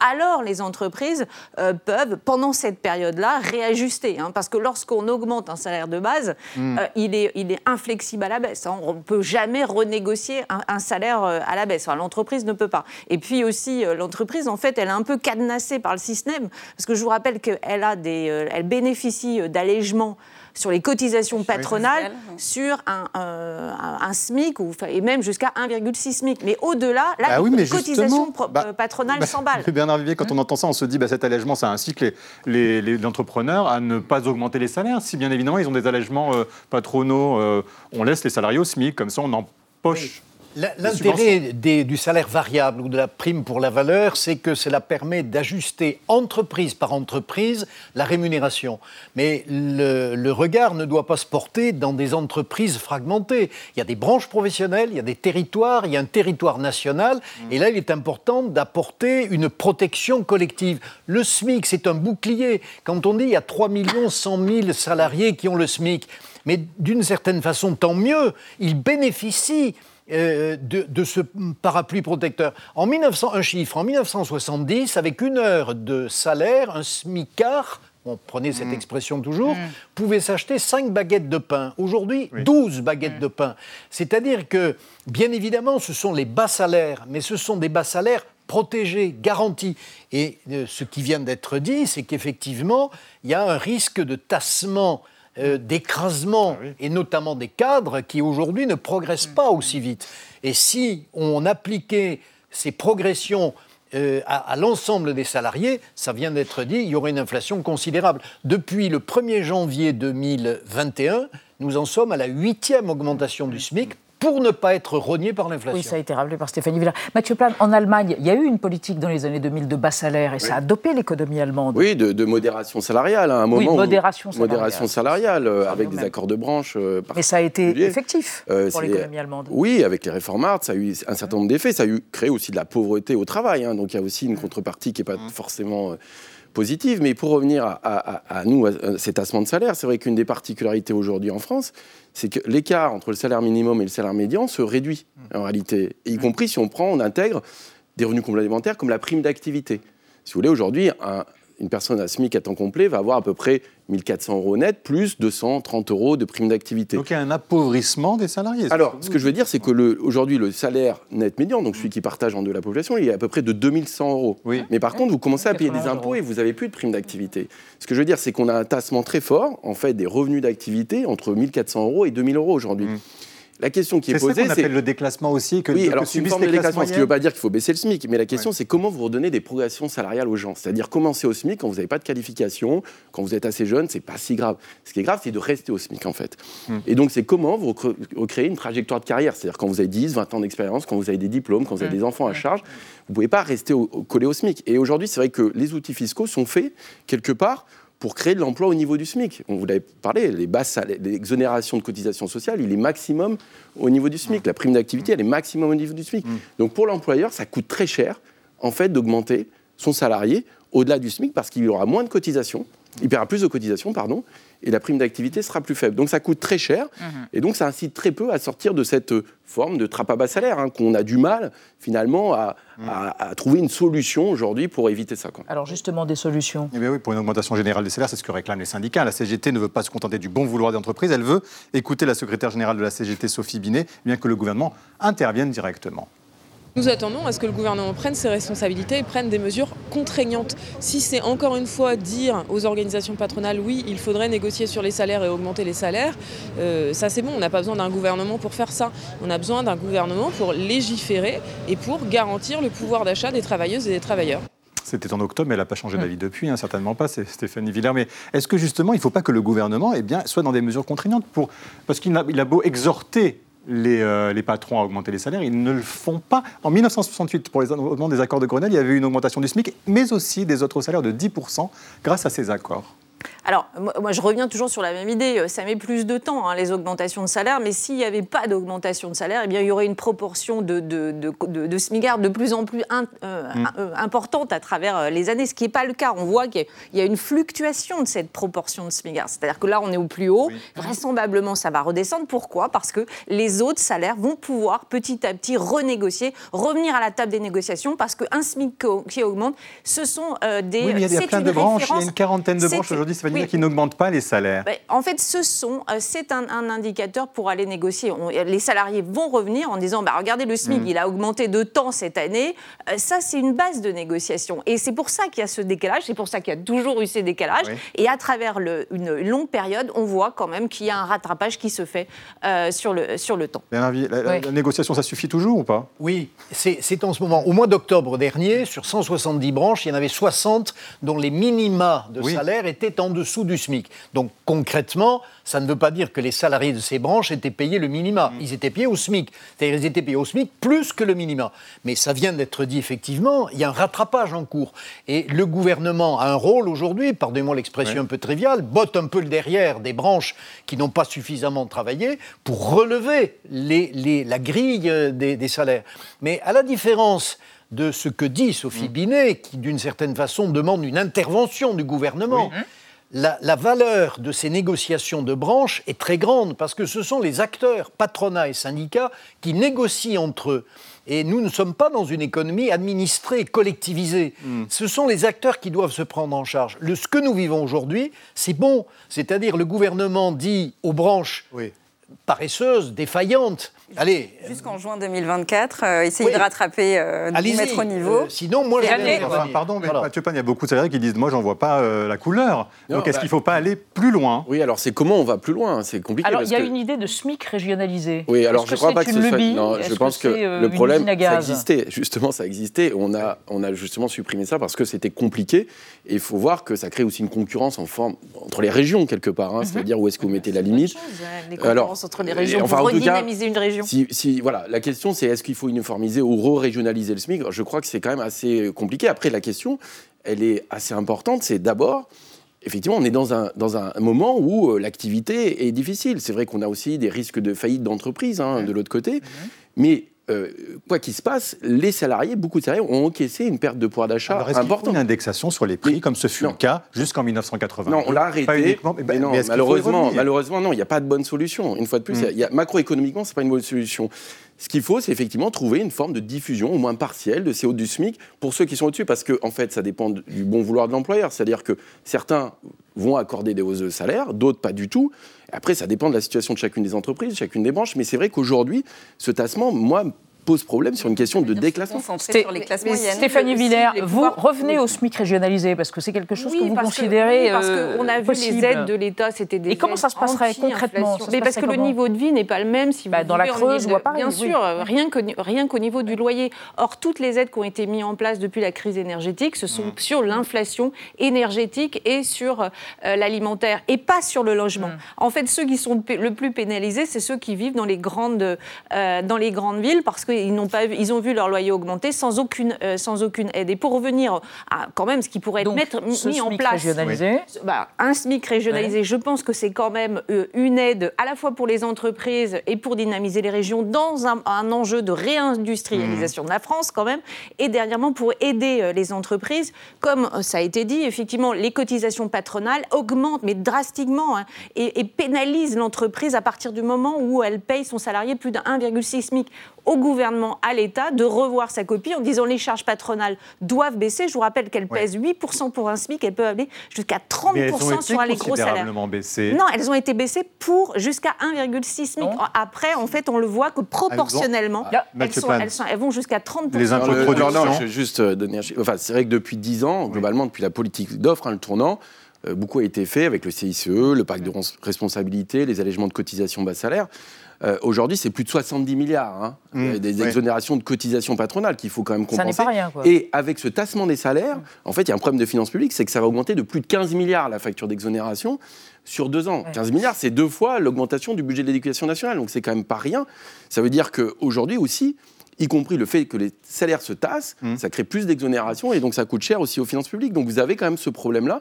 alors les entreprises euh, peuvent, pendant cette période-là, réajuster. hein, parce que lorsqu'on augmente un salaire de base, Mm. euh, il, est, il est inflexible à la baisse. hein. On ne peut jamais renégocier un, un salaire euh, à la baisse. Enfin, l'entreprise ne peut pas. Et puis aussi, l'entreprise, en fait, elle est un peu cadenassée par le système. Parce que je vous rappelle qu'elle a des, elle bénéficie d'allègements sur les cotisations patronales sur un, euh, un- SMIC ou, et même jusqu'à 1,6 SMIC. Mais au-delà, là, Bah les oui, mais cotisations bah, euh, patronales bah, s'emballent. Bernard Vivier, quand on entend ça, on se dit bah, cet allègement, ça incite les, les, les entrepreneurs à ne pas augmenter les salaires. Si bien évidemment ils ont des allègements euh, patronaux, euh, on laisse les salariés au SMIC, comme ça on empoche. Des L'intérêt du salaire variable ou de la prime pour la valeur, c'est que cela permet d'ajuster entreprise par entreprise la rémunération. Mais le, le regard ne doit pas se porter dans des entreprises fragmentées. Il y a des branches professionnelles, il y a des territoires, il y a un territoire national. Et là, il est important d'apporter une protection collective. Le SMIC, c'est un bouclier. Quand on dit il y a 3 100 000 salariés qui ont le SMIC, mais d'une certaine façon, tant mieux, ils bénéficient euh, de, de ce parapluie protecteur. En 1900, un chiffre, en 1970, avec une heure de salaire, un smicard, on prenait cette expression toujours, pouvait s'acheter 5 baguettes de pain. Aujourd'hui, 12 baguettes de pain. C'est-à-dire que, bien évidemment, ce sont les bas salaires, mais ce sont des bas salaires protégés, garantis. Et euh, ce qui vient d'être dit, c'est qu'effectivement, il y a un risque de tassement euh, d'écrasement, et notamment des cadres qui aujourd'hui ne progressent pas aussi vite. Et si on appliquait ces progressions euh, à, à l'ensemble des salariés, ça vient d'être dit, il y aurait une inflation considérable. Depuis le 1er janvier 2021, nous en sommes à la huitième augmentation du SMIC pour ne pas être rogné par l'inflation. Oui, ça a été rappelé par Stéphanie Villard. Mathieu Plan, en Allemagne, il y a eu une politique dans les années 2000 de bas salaire et ça a dopé l'économie allemande. Oui, de, de modération salariale à un moment. Oui, où- modération salariale. modération salariale, euh, avec des accords de branche. euh, Mais ça a été effectif Euh, pour l'économie allemande. Oui, avec les réformards, ça a eu un certain nombre d'effets. Ça a eu créé aussi de la pauvreté au travail. hein. donc il y a aussi une contrepartie qui n'est pas forcément euh, positive. Mais pour revenir à, à- à nous, à cet tassement de salaire, c'est vrai qu'une des particularités aujourd'hui en France, c'est que l'écart entre le salaire minimum et le salaire médian se réduit en réalité. Y compris si on prend, on intègre des revenus complémentaires comme la prime d'activité. Si vous voulez, aujourd'hui, un- une personne à SMIC à temps complet va avoir à peu près 1400 euros net plus 230 euros de prime d'activité. Donc il y a un appauvrissement des salariés. Alors, ce que je veux dire, c'est que le- aujourd'hui, le salaire net médian, donc celui qui partage en deux la population, il est à peu près de 2100 euros. Mais par contre, vous commencez à payer des impôts et vous n'avez plus de prime d'activité. Ce que je veux dire, c'est qu'on a un tassement très fort, en fait, des revenus d'activité entre 1400 euros et 2000 euros aujourd'hui. La question qui est, C'est ça posée, qu'on c'est appelle le déclassement aussi. Que, oui, que alors c'est une forme de déclassement, ce qui ne veut pas dire qu'il faut baisser le SMIC, mais la question c'est comment vous redonnez des progressions salariales aux gens? C'est-à-dire commencer au SMIC quand vous n'avez pas de qualification, quand vous êtes assez jeune, c'est pas si grave. Ce qui est grave, c'est de rester au SMIC en fait. Hmm. Et donc c'est comment vous recréez une trajectoire de carrière? C'est-à-dire quand vous avez 10, 20 ans d'expérience, quand vous avez des diplômes, quand vous avez Hmm. des enfants à charge, vous ne pouvez pas rester au- au- collé au SMIC. Et aujourd'hui, c'est vrai que les outils fiscaux sont faits quelque part pour créer de l'emploi au niveau du SMIC. On vous l'avez parlé, les basses l'exonération de cotisations sociales, il est maximum au niveau du SMIC. La prime d'activité, elle est maximum au niveau du SMIC. Donc pour l'employeur, ça coûte très cher, en fait, d'augmenter son salarié au-delà du SMIC parce qu'il aura moins de cotisations, il paiera plus de cotisations, pardon, et la prime d'activité sera plus faible. Donc ça coûte très cher, et donc ça incite très peu à sortir de cette euh, forme de trappe à bas salaire, hein, qu'on a du mal finalement à, à- à trouver une solution aujourd'hui pour éviter ça. quoi. Alors justement, des solutions. Eh bien oui, pour une augmentation générale des salaires, c'est ce que réclament les syndicats. La CGT ne veut pas se contenter du bon vouloir des entreprises, elle veut écouter la secrétaire générale de la CGT, Sophie Binet, bien que le gouvernement intervienne directement. Nous attendons à ce que le gouvernement prenne ses responsabilités et prenne des mesures contraignantes. Si c'est encore une fois dire aux organisations patronales oui, il faudrait négocier sur les salaires et augmenter les salaires, euh, ça c'est bon, on n'a pas besoin d'un gouvernement pour faire ça. On a besoin d'un gouvernement pour légiférer et pour garantir le pouvoir d'achat des travailleuses et des travailleurs. C'était en octobre, mais elle n'a pas changé d'avis depuis, hein, certainement pas, c'est Stéphanie Villers. Mais est-ce que justement, il ne faut pas que le gouvernement eh bien, soit dans des mesures contraignantes pour... Parce qu'il a, il a beau exhorter euh, les, patrons à augmenter les salaires, ils ne le font pas. En 1968, pour les moment des accords de Grenelle, il y avait une augmentation du SMIC, mais aussi des autres salaires de 10% grâce à ces accords. Alors, moi, je reviens toujours sur la même idée. Euh, ça met plus de temps, hein, les augmentations de salaire, mais s'il n'y avait pas d'augmentation de salaire, eh bien, il y aurait une proportion de, de, de, de, smigards de plus en plus euh, mm. euh, importante à travers les années, ce qui n'est pas le cas. On voit qu'il y a une fluctuation de cette proportion de smigards. C'est-à-dire que là, on est au plus haut. Vraisemblablement, ça va redescendre. Pourquoi? Parce que les autres salaires vont pouvoir petit à petit renégocier, revenir à la table des négociations, parce qu'un SMIC qui augmente, ce sont des... Oui, mais il y a, plein de branches, il y a une quarantaine de branches aujourd'hui, veut dire qu'ils n'augmentent pas les salaires. Ben, en fait, ce sont, euh, c'est un, indicateur pour aller négocier. les salariés vont revenir en disant, bah, regardez, le SMIC, mm. il a augmenté de temps cette année. Euh, ça, c'est une base de négociation. Et c'est pour ça qu'il y a ce décalage, c'est pour ça qu'il y a toujours eu ces décalages. Et à travers le, une longue période, on voit quand même qu'il y a un rattrapage qui se fait euh, sur, le, sur le temps. La, la, négociation, ça suffit toujours ou pas? Oui, c'est en ce moment. Au mois d'octobre dernier, sur 170 branches, il y en avait 60 dont les minima de salaire étaient en dessous du SMIC. Donc concrètement, ça ne veut pas dire que les salariés de ces branches étaient payés le minima. Mm. Ils étaient payés au SMIC. C'est-à-dire ils étaient payés au SMIC plus que le minima. Mais ça vient d'être dit effectivement, il y a un rattrapage en cours. Et le gouvernement a un rôle aujourd'hui, pardonnez-moi l'expression un peu triviale, botte un peu le derrière des branches qui n'ont pas suffisamment travaillé pour relever la grille euh, des, salaires. Mais à la différence de ce que dit Sophie mm. Binet, qui d'une certaine façon demande une intervention du gouvernement la, valeur de ces négociations de branches est très grande parce que ce sont les acteurs, patronat et syndicats, qui négocient entre eux. Et nous ne sommes pas dans une économie administrée, collectivisée. Hmm. Ce sont les acteurs qui doivent se prendre en charge. Le, ce que nous vivons aujourd'hui, c'est bon. C'est-à-dire le gouvernement dit aux branches paresseuses, défaillantes, Allez. Jusqu'en juin 2024, euh, essayer de rattraper, euh, de mettre au niveau. Euh, sinon, moi, je enfin, Pardon, mais Mathieu Pan, il y a beaucoup de salariés qui disent Moi, j'en vois pas la couleur. Donc, est-ce bah qu'il ne faut pas aller plus loin? Oui, alors c'est comment on va plus loin? C'est compliqué. Alors, il y a une idée de SMIC régionalisé. Oui, alors je ne crois pas que ce soit. Non, je pense que, le problème, ça existait. Justement, ça existait. On a, on a justement supprimé ça parce que c'était compliqué. Et il faut voir que ça crée aussi une concurrence en forme entre les régions, quelque part. Hein. Mhm. C'est-à-dire où est-ce que vous mettez la limite. Les concurrences entre les régions pour redynamiser une région. Si, voilà, la question c'est est-ce qu'il faut uniformiser ou re-régionaliser le SMIC? Je crois que c'est quand même assez compliqué. Après, la question, elle est assez importante. C'est d'abord, effectivement, on est dans un, dans un moment où euh, l'activité est difficile. C'est vrai qu'on a aussi des risques de faillite d'entreprise hein, de l'autre côté. Mais euh, quoi qu'il se passe, les salariés, beaucoup de salariés ont encaissé une perte de pouvoir d'achat importante. une indexation sur les prix, comme ce fut le cas jusqu'en 1980 Non, on l'a arrêté. Mais, non, malheureusement, malheureusement, non, il n'y a pas de bonne solution. Une fois de plus, y a, macroéconomiquement, ce n'est pas une bonne solution. Ce qu'il faut, c'est effectivement trouver une forme de diffusion, au moins partielle, de ces hauts du SMIC pour ceux qui sont au-dessus, parce que en fait, ça dépend du bon vouloir de l'employeur. C'est-à-dire que certains vont accorder des hausses de salaire, d'autres pas du tout. Après, ça dépend de la situation de chacune des entreprises, chacune des branches. Mais c'est vrai qu'aujourd'hui, ce tassement, moi, pose problème sur une question de déclassement. Sur les classes moyennes. Stéphanie Villers, vous revenez au SMIC régionalisé parce que c'est quelque chose que vous considérez que, oui, parce qu'on a vu les aides de l'État, c'était des Et comment ça se passerait concrètement? Mais parce que le niveau de vie n'est pas le même si bah, dans la Creuse ou à Paris. Bien sûr, rien rien qu'au niveau du loyer. Or, toutes les aides qui ont été mises en place depuis la crise énergétique, ce sont mmh. sur l'inflation énergétique et sur euh, l'alimentaire et pas sur le logement. Mmh. En fait, ceux qui sont le plus pénalisés, c'est ceux qui vivent dans les grandes, euh, dans les grandes villes parce que ils, n'ont pas, ils ont vu leur loyer augmenter sans aucune, euh, sans aucune aide. Et pour revenir à quand même ce qui pourrait être mis en place, régionalisé. Bah, un SMIC régionalisé, je pense que c'est quand même euh, une aide à la fois pour les entreprises et pour dynamiser les régions dans un, enjeu de réindustrialisation mmh. de la France quand même, et dernièrement pour aider euh, les entreprises, comme ça a été dit, effectivement, les cotisations patronales augmentent, mais drastiquement, hein, et, et pénalisent l'entreprise à partir du moment où elle paye son salarié plus d'un 1,6 SMIC au gouvernement à l'État de revoir sa copie en disant les charges patronales doivent baisser. Je vous rappelle qu'elles pèsent 8% pour un SMIC, elles peuvent aller jusqu'à 30% sur les gros salaires. Baissées. Non, elles ont été baissées pour jusqu'à 1,6 SMIC. Après, en fait, on le voit que proportionnellement, elles, sont, elles, sont, elles, vont jusqu'à 30%. Les impôts de production. je vais juste donner un Enfin, c'est vrai que depuis 10 ans, globalement, depuis la politique d'offre, hein, le tournant, euh, beaucoup a été fait avec le CICE, le pacte de responsabilité, les allègements de cotisations bas salaire. Euh, Aujourd'hui, c'est plus de 70 milliards, hein, Mmh. des exonérations de cotisations patronales qu'il faut quand même Ça n'est compenser. pas rien, quoi. Et avec ce tassement des salaires, en fait, il y a un problème de finances publiques, c'est que ça va augmenter de plus de 15 milliards la facture d'exonération sur deux ans. 15 milliards, c'est deux fois l'augmentation du budget de l'éducation nationale, donc c'est quand même pas rien. Ça veut dire qu'aujourd'hui aussi, y compris le fait que les salaires se tassent, Mmh. ça crée plus d'exonération et donc ça coûte cher aussi aux finances publiques. Donc vous avez quand même ce problème-là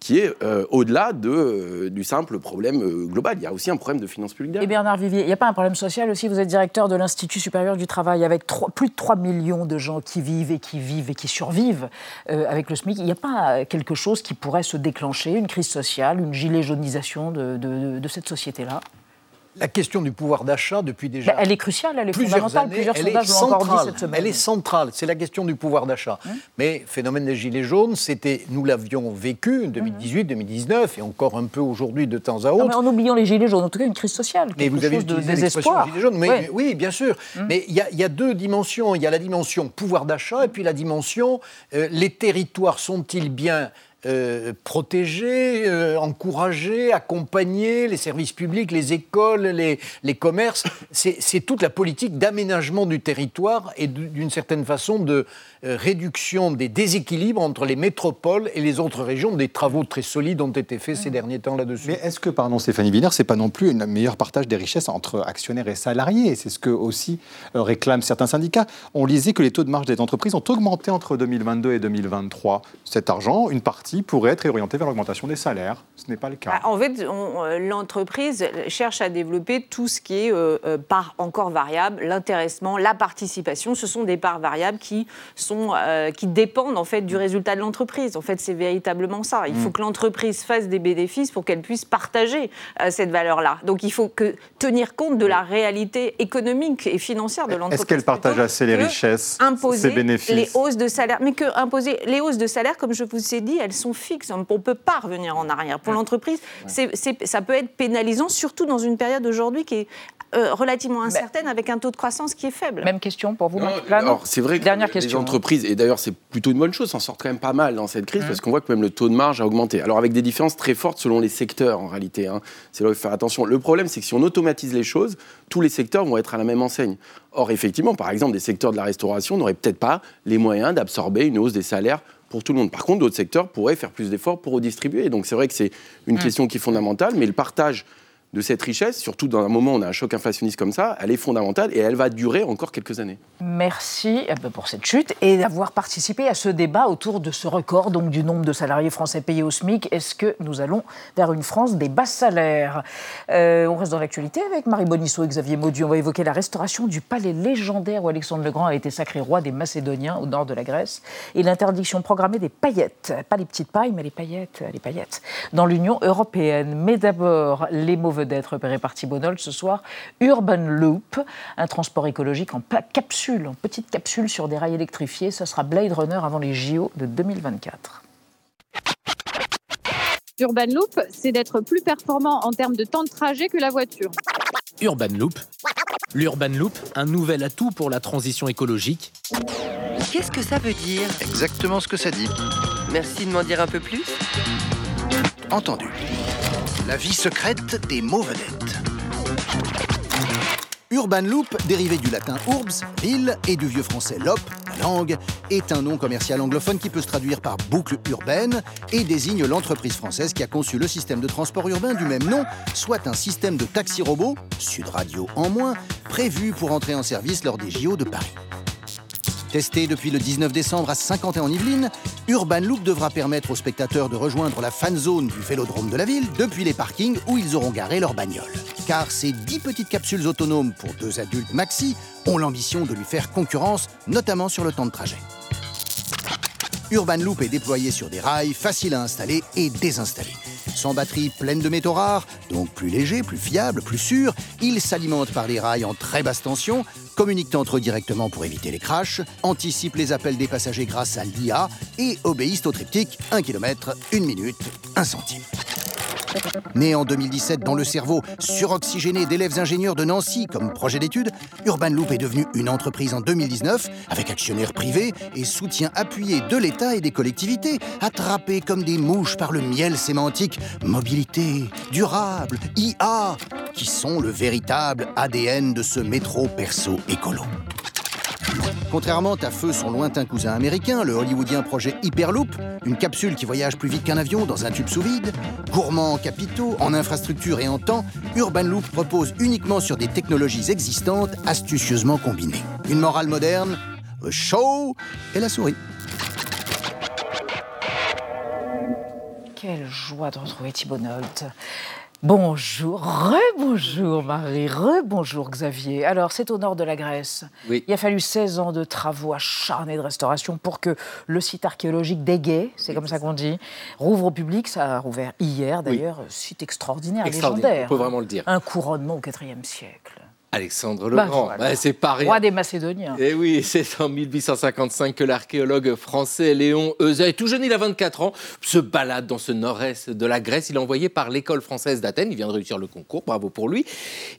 qui est euh, au-delà de, euh, du simple problème euh, global. Il y a aussi un problème de finances publiques Et. Bernard Vivier, il n'y a pas un problème social aussi? Vous êtes directeur de l'Institut supérieur du travail avec plus de 3 millions de gens qui vivent et qui vivent et qui survivent avec le SMIC. Il n'y a pas quelque chose qui pourrait se déclencher, une crise sociale, une gilet jaunisation de cette société-là? La question du pouvoir d'achat, depuis déjà. Ben, Elle est cruciale, elle est plusieurs fondamentale. années, Plusieurs elle sondages est dit centrale. cette semaine. Elle est centrale, c'est la question du pouvoir d'achat. Mais phénomène des gilets jaunes, c'était, nous l'avions vécu en 2018, 2019 et encore un peu aujourd'hui de temps à Non, autre. mais en oubliant les gilets jaunes, en tout cas une crise sociale, Mais vous avez chose de utilisé l'expression désespoir. gilet jaune. Mais, Ouais. mais oui, bien sûr. Mais il y, a- il y a deux dimensions. Il y a la dimension pouvoir d'achat et puis la dimension euh, les territoires sont-ils bien euh, protégés, euh, encouragés, accompagnés, les services publics, les écoles, les, les commerces. C'est toute la politique d'aménagement du territoire et du- d'une certaine façon de euh, réduction des déséquilibres entre les métropoles et les autres régions. Des travaux très solides ont été faits ces derniers temps là-dessus. Mais est-ce que, pardon Stéphanie Wiener, c'est pas non plus un meilleur partage des richesses entre actionnaires et salariés? C'est ce que aussi euh, réclament certains syndicats. On lisait que les taux de marge des entreprises ont augmenté entre 2022 et 2023. Cet argent, une partie, pourrait être orienté vers l'augmentation des salaires. Ce n'est pas le cas. Bah, en fait, euh, l'entreprise cherche à développer tout ce qui est euh, euh, part encore variable, l'intéressement, la participation. Ce sont des parts variables qui, sont, euh, qui dépendent en fait du résultat de l'entreprise. En fait, c'est véritablement ça. Il Mm. faut que l'entreprise fasse des bénéfices pour qu'elle puisse partager euh, cette valeur-là. Donc, il faut que, tenir compte de la réalité économique et financière de l'entreprise. Est-ce qu'elle partage assez les richesses, imposer ses bénéfices? les hausses de salaire. Mais que imposer les hausses de salaire, comme je vous ai dit, elles sont fixes. On ne peut pas revenir en arrière. Pour l'entreprise, ça peut être pénalisant, surtout dans une période aujourd'hui qui est euh, relativement incertaine, avec un taux de croissance qui est faible. Même question pour vous, Non, Marc alors, c'est vrai que Dernière les question. hein. entreprises, et d'ailleurs c'est plutôt une bonne chose, s'en sortent quand même pas mal dans cette Mmh. crise, parce qu'on voit que même le taux de marge a augmenté. Alors avec des différences très fortes selon les secteurs en réalité. hein. C'est là où il faut faire attention. Le problème, c'est que si on automatise les choses, tous les secteurs vont être à la même enseigne. Or, effectivement, par exemple, des secteurs de la restauration n'auraient peut-être pas les moyens d'absorber une hausse des salaires pour tout le monde. Par contre, d'autres secteurs pourraient faire plus d'efforts pour redistribuer. Donc c'est vrai que c'est une Mmh. question qui est fondamentale, mais le partage de cette richesse, surtout dans un moment où on a un choc inflationniste comme ça, elle est fondamentale et elle va durer encore quelques années. Merci euh, pour cette chute et d'avoir participé à ce débat autour de ce record donc du nombre de salariés français payés au SMIC. Est-ce que nous allons vers une France des bas salaires? Euh, On reste dans l'actualité avec Marie Bonisseau et Xavier Maudu. On va évoquer la restauration du palais légendaire où Alexandre le Grand a été sacré roi des Macédoniens au nord de la Grèce et l'interdiction programmée des paillettes, pas les petites pailles mais les paillettes, les paillettes dans l'Union européenne. Mais d'abord les mots vedettes repérés par Thibault Nol ce soir. Urban Loop, un transport écologique en capsule, en petite capsule sur des rails électrifiés. Ce sera Blade Runner avant les JO de 2024. Urban Loop, c'est d'être plus performant en termes de temps de trajet que la voiture. Urban Loop. L'Urban Loop, un nouvel atout pour la transition écologique. Qu'est-ce que ça veut dire? Exactement ce que ça dit. Merci de m'en dire un peu plus. Entendu. La vie secrète des mots. Urban Loop, dérivé du latin urbs, ville, et du vieux français lop, la langue, est un nom commercial anglophone qui peut se traduire par boucle urbaine et désigne l'entreprise française qui a conçu le système de transport urbain du même nom, soit un système de taxi robot, Sud Radio en moins, prévu pour entrer en service lors des JO de Paris. Testé depuis le 19 décembre à Saint-Quentin en Yvelines, Urban Loop devra permettre aux spectateurs de rejoindre la fan zone du vélodrome de la ville depuis les parkings où ils auront garé leur bagnole. Car ces 10 petites capsules autonomes pour deux adultes maxi ont l'ambition de lui faire concurrence, notamment sur le temps de trajet. Urban Loop est déployé sur des rails, faciles à installer et désinstaller. Sans batterie pleine de métaux rares, donc plus léger, plus fiable, plus sûr, ils s'alimentent par les rails en très basse tension, communiquent entre eux directement pour éviter les crashs, anticipent les appels des passagers grâce à l'IA et obéissent au triptyque 1 km, 1 minute, 1 centime. Né en 2017 dans le cerveau suroxygéné d'élèves ingénieurs de Nancy comme projet d'étude, Urban Loop est devenu une entreprise en 2019 avec actionnaires privés et soutien appuyé de l'État et des collectivités, attrapés comme des mouches par le miel sémantique mobilité, durable, IA, qui sont le véritable ADN de ce métro perso écolo. Contrairement à feu son lointain cousin américain, le hollywoodien projet Hyperloop, une capsule qui voyage plus vite qu'un avion dans un tube sous vide, gourmand en capitaux, en infrastructures et en temps, Urban Loop repose uniquement sur des technologies existantes astucieusement combinées. Une morale moderne, le show et la souris. Quelle joie de retrouver Thibault. Bonjour, rebonjour Marie, rebonjour Xavier. Alors, c'est au nord de la Grèce. Oui. Il a fallu 16 ans de travaux acharnés de restauration pour que le site archéologique d'Égée, c'est comme ça qu'on dit, rouvre au public. Ça a rouvert hier d'ailleurs. Site extraordinaire, Extraordinaire, légendaire. on peut vraiment le dire. Un couronnement au IVe siècle. Alexandre le Bah, Grand, voilà. Bah, c'est pas rien. Roi des Macédoniens. Et oui, c'est en 1855 que l'archéologue français Léon Euset, tout jeune, il a 24 ans, se balade dans ce nord-est de la Grèce. Il est envoyé par l'école française d'Athènes. Il vient de réussir le concours, bravo pour lui.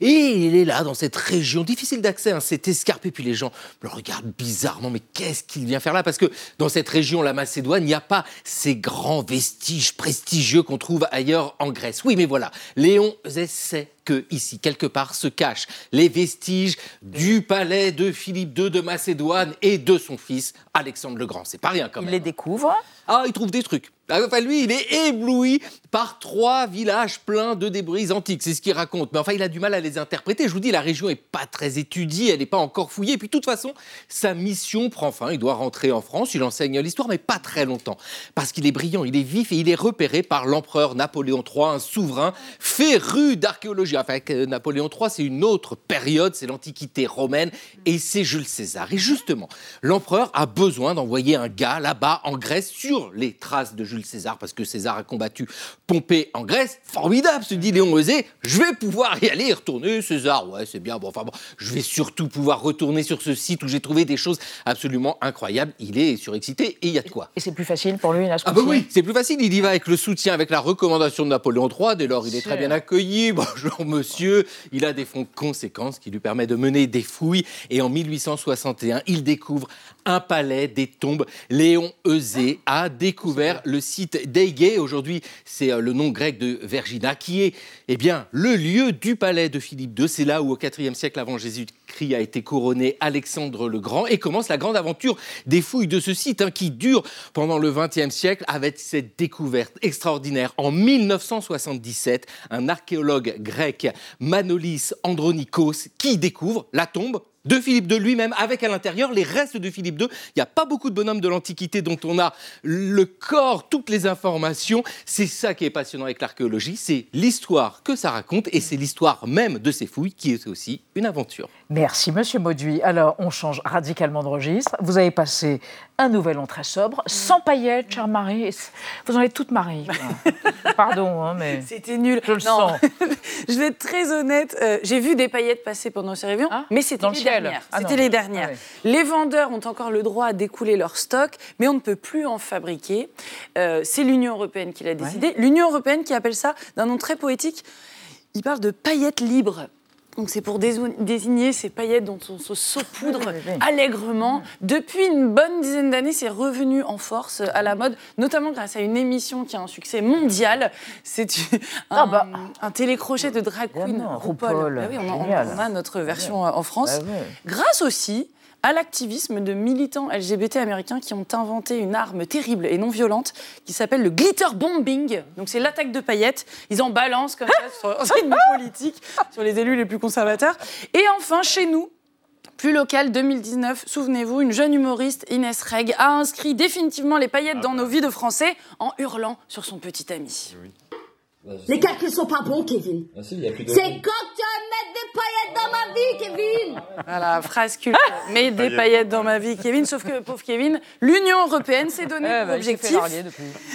Et il est là, dans cette région, difficile d'accès, hein, c'est escarpé. Puis les gens le regardent bizarrement. Mais qu'est-ce qu'il vient faire là? Parce que dans cette région, la Macédoine, il n'y a pas ces grands vestiges prestigieux qu'on trouve ailleurs en Grèce. Oui, mais voilà, Léon Euset sait que ici, quelque part, se cachent les vestiges du palais de Philippe II de Macédoine et de son fils Alexandre le Grand. C'est pas rien quand même. Il les découvre. Ah, il trouve des trucs. Ah, Enfin, lui, il est ébloui par trois villages pleins de débris antiques. C'est ce qu'il raconte. Mais enfin, il a du mal à les interpréter. Je vous dis, la région n'est pas très étudiée, elle n'est pas encore fouillée. Et puis, de toute façon, sa mission prend fin. Il doit rentrer en France. Il enseigne l'histoire, mais pas très longtemps. Parce qu'il est brillant, il est vif et il est repéré par l'empereur Napoléon III, un souverain féru d'archéologie. Enfin, Napoléon III, c'est une autre période, c'est l'Antiquité romaine et c'est Jules César. Et justement, l'empereur a besoin d'envoyer un gars là-bas en Grèce sur les traces de Jules César, parce que César a combattu Pompée en Grèce. Formidable, se dit Léon Eusé, je vais pouvoir y aller y retourner. César, ouais, c'est bien, bon, enfin bon, je vais surtout pouvoir retourner sur ce site où j'ai trouvé des choses absolument incroyables. Il est surexcité et il y a de quoi. Et c'est plus facile pour lui, là, Ah bah oui, c'est plus facile. Il y va avec le soutien, avec la recommandation de Napoléon III. Dès lors, il est très bien accueilli. Bonjour monsieur. Il a des fonds conséquents, ce qui lui permet de mener des fouilles. Et en 1861, il découvre un palais des tombes. Léon Eusé a découvert le site d'Eigée. Aujourd'hui, c'est euh, le nom grec de Vergina, qui est eh bien, le lieu du palais de Philippe II. C'est là où, au IVe siècle avant Jésus-Christ, a été couronné Alexandre le Grand. Et commence la grande aventure des fouilles de ce site, hein, qui dure pendant le XXe siècle avec cette découverte extraordinaire. En 1977, un archéologue grec, Manolis Andronikos, qui découvre la tombe de Philippe II lui-même, avec à l'intérieur les restes de Philippe II. Il n'y a pas beaucoup de bonhommes de l'Antiquité dont on a le corps, toutes les informations. C'est ça qui est passionnant avec l'archéologie, c'est l'histoire que ça raconte, et c'est l'histoire même de ces fouilles qui est aussi une aventure. Merci, monsieur Mauduit. Alors, on change radicalement de registre. Vous avez passé un nouvel an très sobre, sans paillettes, chère Marie. Vous en êtes toute Marie. Pardon, hein, mais. C'était nul. Je le Non. sens. je vais être très honnête. euh, J'ai vu des paillettes passer pendant ces réunions, mais c'était les dernières. Ah. C'était les dernières. Ah. Les vendeurs ont encore le droit à découler leur stock, mais on ne peut plus en fabriquer. Euh, C'est l'Union européenne qui l'a décidé. L'Union européenne qui appelle ça d'un nom très poétique. Il parle de paillettes libres. Donc c'est pour désigner ces paillettes dont on se saupoudre Oui, oui, oui. allègrement. Depuis une bonne dizaine d'années, c'est revenu en force à la mode, notamment grâce à une émission qui a un succès mondial. C'est un, un télécrochet de drag queen, Ah RuPaul. RuPaul, Bah oui, on, on a notre version euh, en France. Bah. Grâce aussi à l'activisme de militants LGBT américains qui ont inventé une arme terrible et non violente qui s'appelle le glitter bombing. Donc c'est l'attaque de paillettes. Ils en balancent comme ça sur politique, sur les élus les plus conservateurs. Et enfin, chez nous, plus local 2019, souvenez-vous, une jeune humoriste, Inès Reg, a inscrit définitivement les paillettes dans nos vies de Français en hurlant sur son petit ami. Les calculs sont pas bons, Kevin. Ah si, il y a plus de... C'est quand tu vas mettre des paillettes dans ma vie, Kevin Voilà, phrase culte. Mets des paillettes dans ma vie, Kevin. Sauf que, pauvre Kevin, l'Union européenne s'est donné s'est fait objectif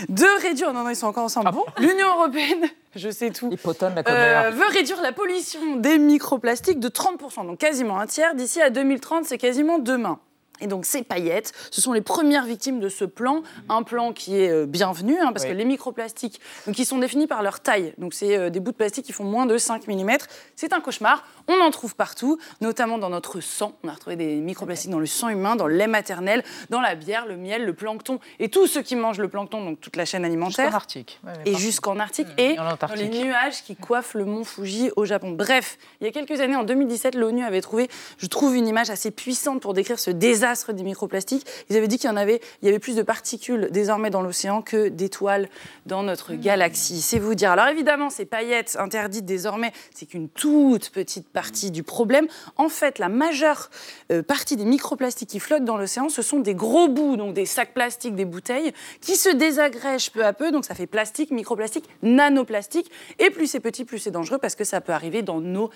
de réduire. Non, non, ils sont encore ensemble. L'Union européenne, je sais tout, euh, veut réduire la pollution des microplastiques de 30%, donc quasiment un tiers. D'ici à 2030, c'est quasiment demain. Et donc ces paillettes, ce sont les premières victimes de ce plan, un plan qui est euh, bienvenu, hein, parce Oui. que les microplastiques, donc ils sont définis par leur taille, donc c'est euh, des bouts de plastique qui font moins de 5 mm, c'est un cauchemar, on en trouve partout, notamment dans notre sang, on a retrouvé des microplastiques dans le sang humain, dans le lait maternel, dans la bière, le miel, le plancton, et tous ceux qui mangent le plancton, donc toute la chaîne alimentaire. Jusqu'en Arctique. Ouais, Et jusqu'en Arctique, et en dans les nuages qui coiffent le mont Fuji au Japon. Bref, il y a quelques années, en 2017, l'ONU avait trouvé, je trouve, une image assez puissante pour décrire ce désastre des microplastiques. Ils avaient dit qu'il y en avait, il y avait plus de particules désormais dans l'océan que d'étoiles dans notre galaxie. C'est vous dire. Alors évidemment, ces paillettes interdites désormais, c'est qu'une toute petite partie du problème. En fait, la majeure euh, partie des microplastiques qui flottent dans l'océan, ce sont des gros bouts, donc des sacs plastiques, des bouteilles, qui se désagrègent peu à peu. Donc ça fait plastique, microplastique, nanoplastique. Et plus c'est petit, plus c'est dangereux parce que ça peut arriver dans nos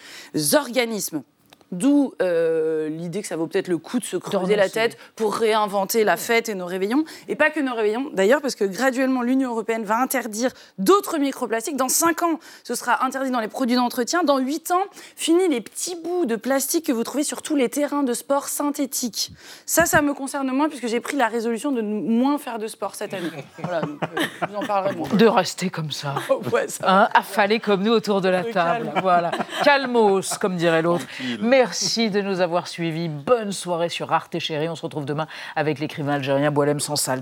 organismes. D'où euh, l'idée que ça vaut peut-être le coup de se creuser la tête pour réinventer la fête et nos réveillons. Et pas que nos réveillons, d'ailleurs, parce que graduellement, l'Union européenne va interdire d'autres microplastiques. Dans 5 ans, ce sera interdit dans les produits d'entretien. Dans 8 ans, fini les petits bouts de plastique que vous trouvez sur tous les terrains de sport synthétiques. Ça, ça me concerne moins, puisque j'ai pris la résolution de moins faire de sport cette année. Voilà, donc, euh, je vous en parlerai moins. De rester comme ça. Ouais, ça Hein, affalés comme nous autour de la table. calme. Voilà. Calmos, comme dirait l'autre. Merci de nous avoir suivis. Bonne soirée sur Arte Chérie. On se retrouve demain avec l'écrivain algérien Boalem Sansal.